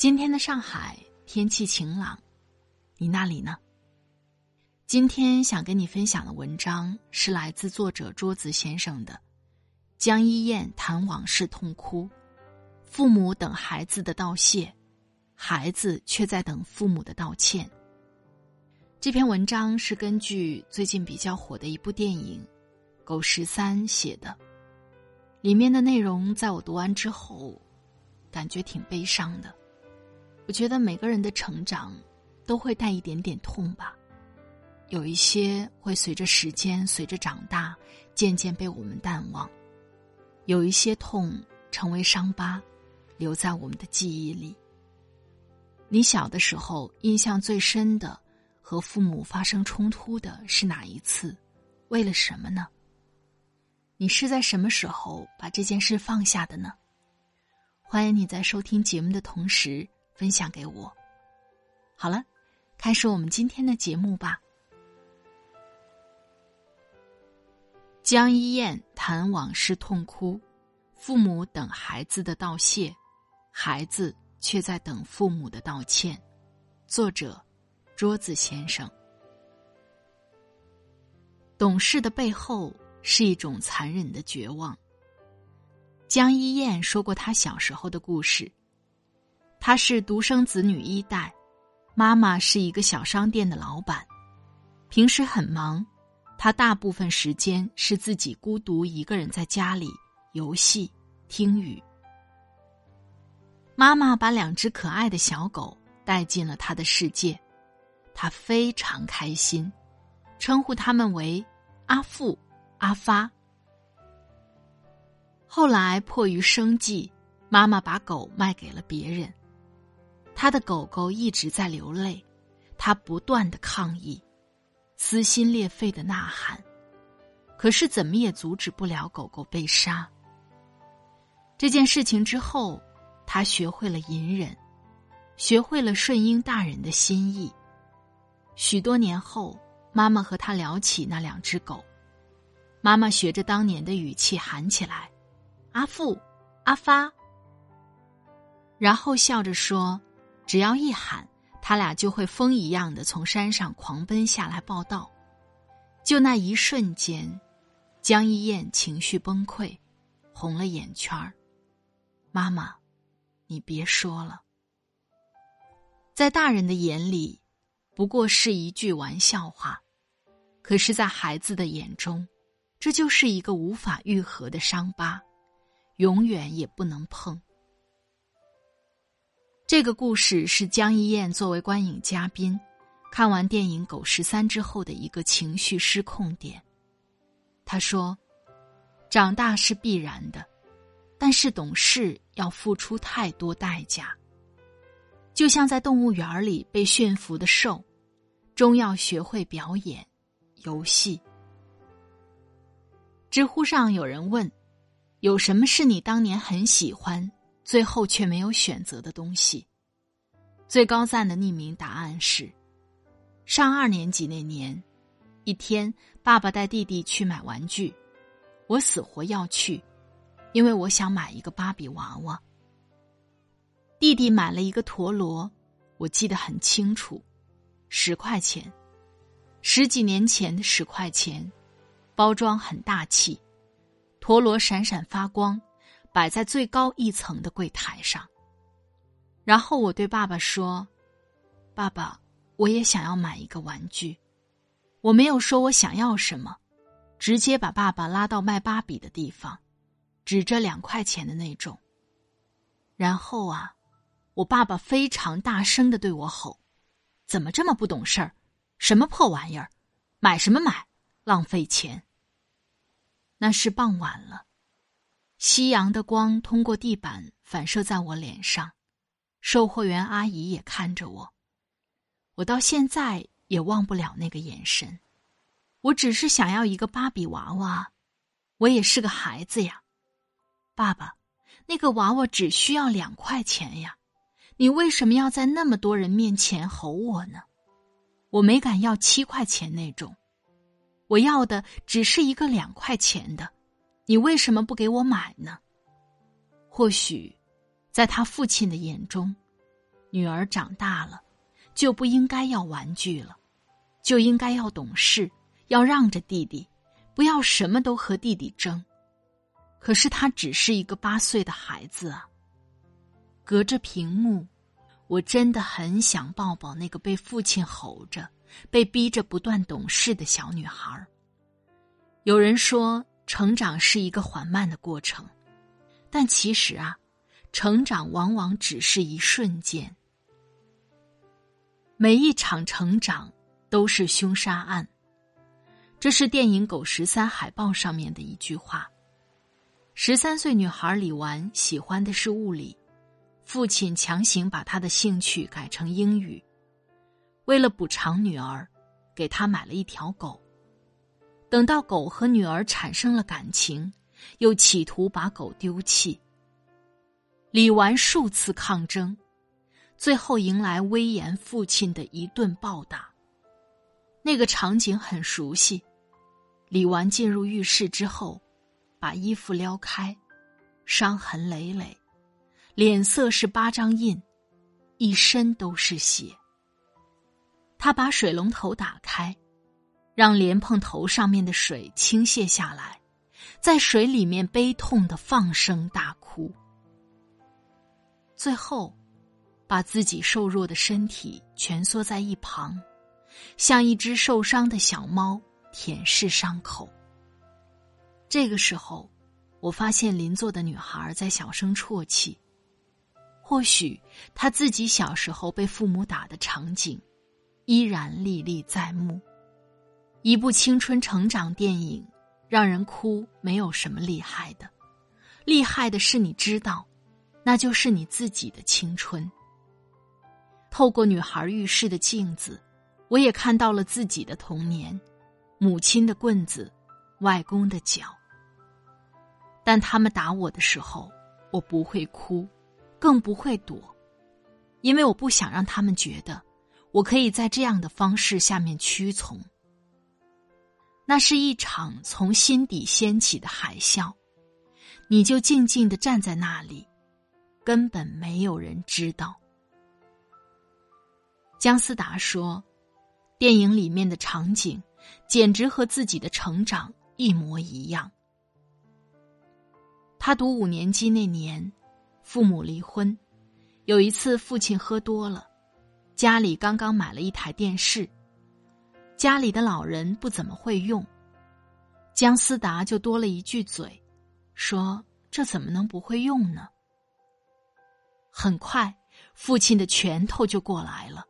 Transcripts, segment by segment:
今天的上海天气晴朗，你那里呢？今天想跟你分享的文章是来自作者桌子先生的《江一燕谈往事痛哭》，父母等孩子的道谢，孩子却在等父母的道歉。这篇文章是根据最近比较火的一部电影《狗十三》写的，里面的内容在我读完之后，感觉挺悲伤的。我觉得每个人的成长，都会带一点点痛吧，有一些会随着时间、随着长大，渐渐被我们淡忘；有一些痛成为伤疤，留在我们的记忆里。你小的时候印象最深的，和父母发生冲突的是哪一次？为了什么呢？你是在什么时候把这件事放下的呢？欢迎你在收听节目的同时。分享给我。好了，开始我们今天的节目吧。江一燕谈往事痛哭，父母等孩子的道谢，孩子却在等父母的道歉。作者：桌子先生。懂事的背后是一种残忍的绝望。江一燕说过她小时候的故事。她是独生子女一代，妈妈是一个小商店的老板，平时很忙，她大部分时间是自己孤独一个人在家里游戏、听雨。妈妈把两只可爱的小狗带进了他的世界，他非常开心，称呼他们为阿富、阿发。后来迫于生计，妈妈把狗卖给了别人。他的狗狗一直在流泪，他不断的抗议，撕心裂肺的呐喊，可是怎么也阻止不了狗狗被杀。这件事情之后，他学会了隐忍，学会了顺应大人的心意。许多年后，妈妈和他聊起那两只狗，妈妈学着当年的语气喊起来：“阿富，阿发。”然后笑着说。只要一喊，他俩就会风一样的从山上狂奔下来报道。就那一瞬间，江一燕情绪崩溃，红了眼圈儿。妈妈，你别说了。在大人的眼里，不过是一句玩笑话，可是，在孩子的眼中，这就是一个无法愈合的伤疤，永远也不能碰。这个故事是江一燕作为观影嘉宾，看完电影《狗十三》之后的一个情绪失控点。他说：“长大是必然的，但是懂事要付出太多代价。就像在动物园里被驯服的兽，终要学会表演、游戏。”知乎上有人问：“有什么是你当年很喜欢？”最后却没有选择的东西。最高赞的匿名答案是：上二年级那年，一天，爸爸带弟弟去买玩具，我死活要去，因为我想买一个芭比娃娃。弟弟买了一个陀螺，我记得很清楚，十块钱，十几年前的十块钱，包装很大气，陀螺闪闪发光。摆在最高一层的柜台上。然后我对爸爸说：“爸爸，我也想要买一个玩具。”我没有说我想要什么，直接把爸爸拉到卖芭比的地方，指着两块钱的那种。然后啊，我爸爸非常大声的对我吼：“怎么这么不懂事儿？什么破玩意儿？买什么买？浪费钱！”那是傍晚了，夕阳的光通过地板反射在我脸上，售货员阿姨也看着我。我到现在。也忘不了那个眼神，我只是想要一个芭比娃娃，我也是个孩子呀。爸爸，那个娃娃只需要两块钱呀，你为什么要在那么多人面前吼我呢？我没敢要七块钱那种，我要的只是一个两块钱的，你为什么不给我买呢？或许，在他父亲的眼中，女儿长大了，就不应该要玩具了。就应该要懂事，要让着弟弟，不要什么都和弟弟争。可是他只是一个八岁的孩子啊。隔着屏幕，我真的很想抱抱那个被父亲吼着、被逼着不断懂事的小女孩。有人说，成长是一个缓慢的过程，但其实啊，成长往往只是一瞬间。每一场成长。都是凶杀案。这是电影《狗十三》海报上面的一句话。十三岁女孩李纨喜欢的是物理，父亲强行把她的兴趣改成英语。为了补偿女儿，给她买了一条狗。等到狗和女儿产生了感情，又企图把狗丢弃。李纨数次抗争，最后迎来威严父亲的一顿暴打。那个场景很熟悉。李纨进入浴室之后，把衣服撩开，伤痕累累，脸色是八张印，一身都是血。他把水龙头打开，让莲蓬头上面的水倾泻下来，在水里面悲痛的放声大哭。最后，把自己瘦弱的身体蜷缩在一旁。像一只受伤的小猫舔舐伤口。这个时候，我发现邻座的女孩在小声啜泣。或许她自己小时候被父母打的场景，依然历历在目。一部青春成长电影，让人哭没有什么厉害的，厉害的是你知道，那就是你自己的青春。透过女孩浴室的镜子。我也看到了自己的童年，母亲的棍子，外公的脚。但他们打我的时候，我不会哭，更不会躲，因为我不想让他们觉得我可以在这样的方式下面屈从。那是一场从心底掀起的海啸，你就静静的站在那里，根本没有人知道。姜思达说。电影里面的场景，简直和自己的成长一模一样。他读五年级那年，父母离婚。有一次，父亲喝多了，家里刚刚买了一台电视，家里的老人不怎么会用，姜思达就多了一句嘴，说：“这怎么能不会用呢？”很快，父亲的拳头就过来了。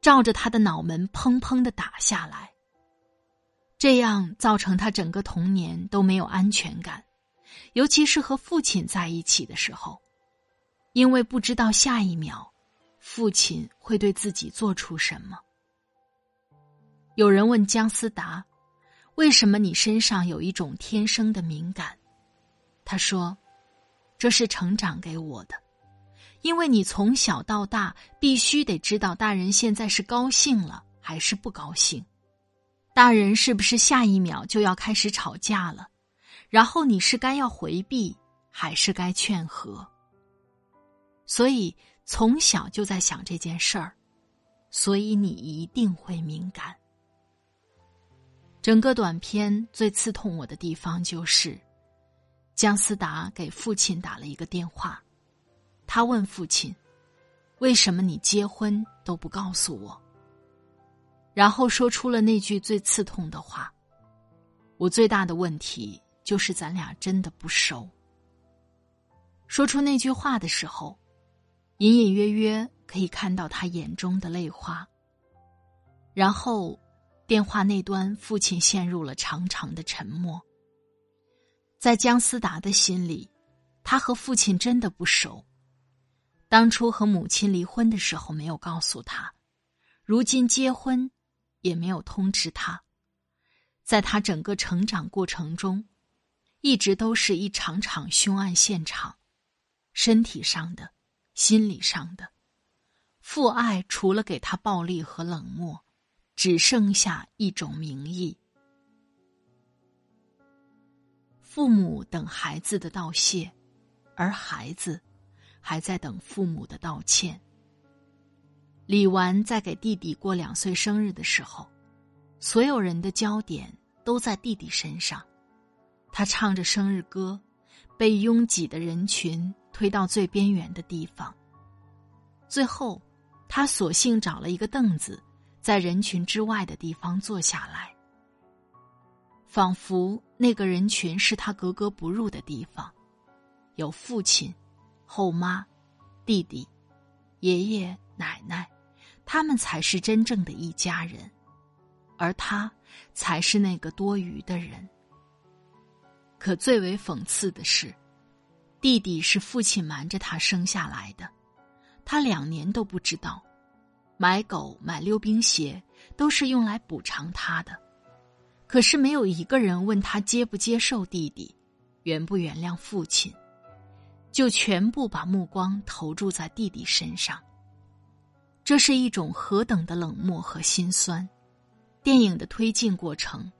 照着他的脑门砰砰的打下来，这样造成他整个童年都没有安全感，尤其是和父亲在一起的时候，因为不知道下一秒，父亲会对自己做出什么。有人问姜思达：“为什么你身上有一种天生的敏感？”他说：“这是成长给我的。”因为你从小到大必须得知道大人现在是高兴了还是不高兴，大人是不是下一秒就要开始吵架了，然后你是该要回避还是该劝和？所以从小就在想这件事儿，所以你一定会敏感。整个短片最刺痛我的地方就是，姜思达给父亲打了一个电话。他问父亲：“为什么你结婚都不告诉我？”然后说出了那句最刺痛的话：“我最大的问题就是咱俩真的不熟。”说出那句话的时候，隐隐约约可以看到他眼中的泪花。然后，电话那端，父亲陷入了长长的沉默。在姜思达的心里，他和父亲真的不熟。当初和母亲离婚的时候没有告诉他，如今结婚。也没有通知他，在他整个成长过程中，一直都是一场场凶案现场，身体上的、心理上的，父爱除了给他暴力和冷漠，只剩下一种名义。父母等孩子的道谢，而孩子还在等父母的道歉。李纨在给弟弟过两岁生日的时候，所有人的焦点都在弟弟身上。他唱着生日歌，被拥挤的人群推到最边缘的地方。最后，他索性找了一个凳子，在人群之外的地方坐下来，仿佛那个人群是他格格不入的地方，有父亲、后妈、弟弟、爷爷。奶奶，他们才是真正的一家人，而他才是那个多余的人。可最为讽刺的是，弟弟是父亲瞒着他生下来的，他两年都不知道，买狗买溜冰鞋都是用来补偿他的，可是没有一个人问他接不接受弟弟，原不原谅父亲，就全部把目光投注在弟弟身上。这是一种何等的冷漠和心酸！电影的推进过程，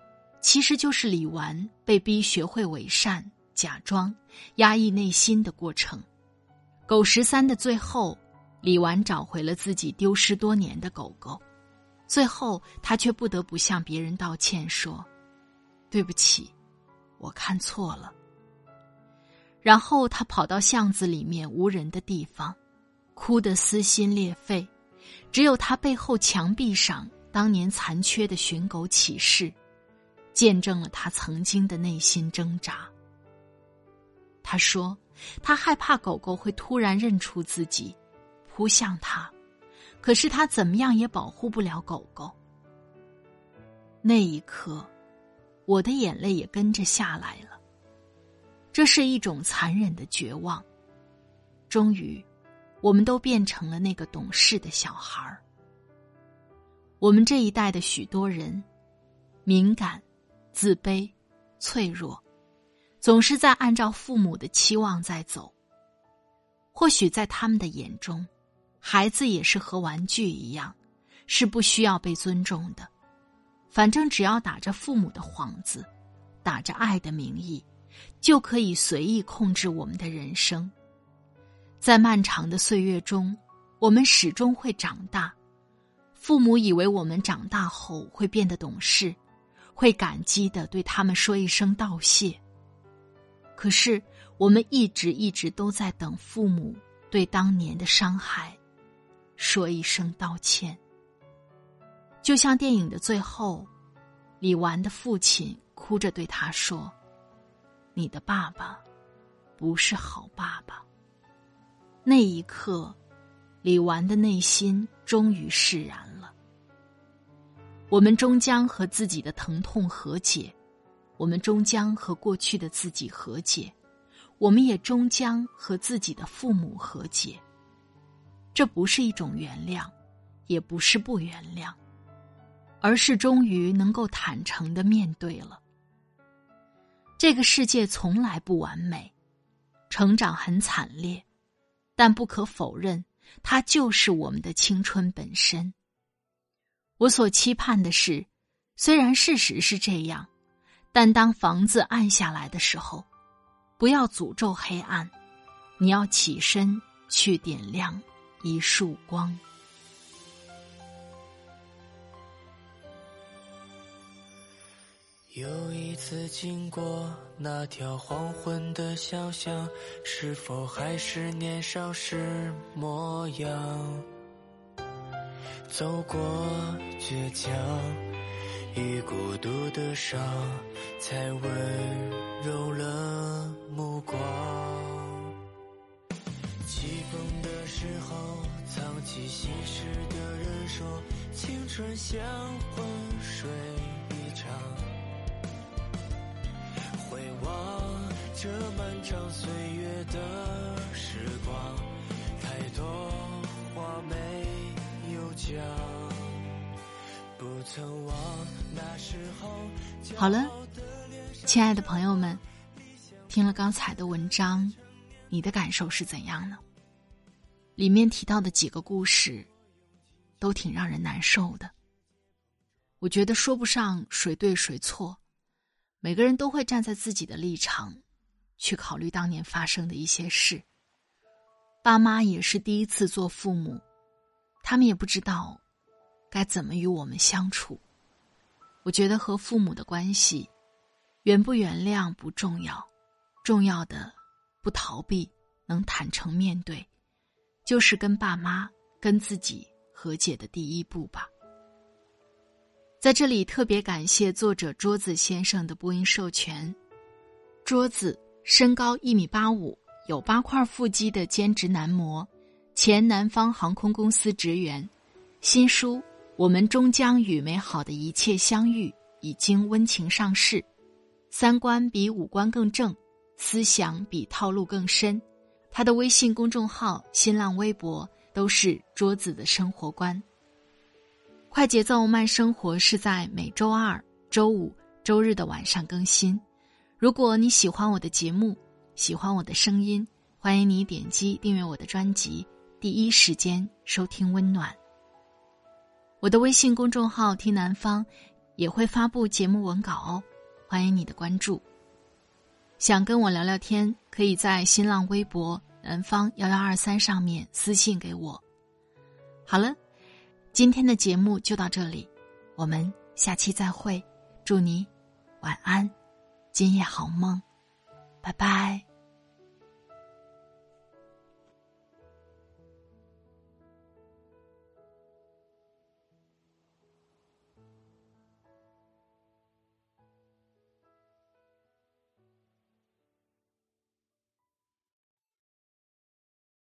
其实就是李纨被逼学会伪善、假装、压抑内心的过程。狗十三的最后，李纨找回了自己丢失多年的狗狗，最后他却不得不向别人道歉，说：“对不起，我看错了。”然后他跑到巷子里面无人的地方，哭得撕心裂肺。只有他背后墙壁上当年残缺的寻狗启事，见证了他曾经的内心挣扎。他说：“他害怕狗狗会突然认出自己，扑向他，可是他怎么样也保护不了狗狗。”那一刻，我的眼泪也跟着下来了。这是一种残忍的绝望。终于。我们都变成了那个懂事的小孩儿。我们这一代的许多人，敏感、自卑、脆弱，总是在按照父母的期望在走。或许在他们的眼中，孩子也是和玩具一样，是不需要被尊重的。反正只要打着父母的幌子，打着爱的名义，就可以随意控制我们的人生。在漫长的岁月中，我们始终会长大。父母以为我们长大后会变得懂事，会感激的对他们说一声道谢。可是，我们一直一直都在等父母对当年的伤害说一声道歉。就像电影的最后，李纨的父亲哭着对他说：“你的爸爸不是好爸爸。”那一刻，李纨的内心终于释然了。我们终将和自己的疼痛和解，我们终将和过去的自己和解，我们也终将和自己的父母和解。这不是一种原谅，也不是不原谅，而是终于能够坦诚的面对了。这个世界从来不完美，成长很惨烈。但不可否认，它就是我们的青春本身。我所期盼的是，虽然事实是这样，但当房子暗下来的时候，不要诅咒黑暗，你要起身去点亮一束光。又一次经过那条黄昏的小巷，是否还是年少时模样？走过倔强与孤独的伤，才温柔了目光。起风时候，藏起心事的人说，青春像昏睡一场。回望这漫长岁月的时光，太多话没有讲，不曾忘那时候。好了，亲爱的朋友们，听了刚才的文章，你的感受是怎样呢？里面提到的几个故事，都挺让人难受的。我觉得说不上谁对谁错，每个人都会站在自己的立场。去考虑当年发生的一些事。爸妈也是第一次做父母，他们也不知道该怎么与我们相处。我觉得和父母的关系，原不原谅不重要，重要的不逃避，能坦诚面对，就是跟爸妈、跟自己和解的第一步吧。在这里特别感谢作者桌子先生的播音授权，桌子。身高一米八五，有八块腹肌的兼职男模，前南方航空公司职员。新书《我们终将与美好的一切相遇》已经温情上市。三观比五官更正，思想比套路更深。他的微信公众号、新浪微博都是桌子的生活观。快节奏慢生活是在每周二、周五、周日的晚上更新。如果你喜欢我的节目，喜欢我的声音，欢迎你点击订阅我的专辑，第一时间收听温暖。我的微信公众号“听南方”也会发布节目文稿哦，欢迎你的关注。想跟我聊聊天，可以在新浪微博“南方幺幺二三”上面私信给我。好了，今天的节目就到这里，我们下期再会，祝你晚安。今夜好梦，拜拜。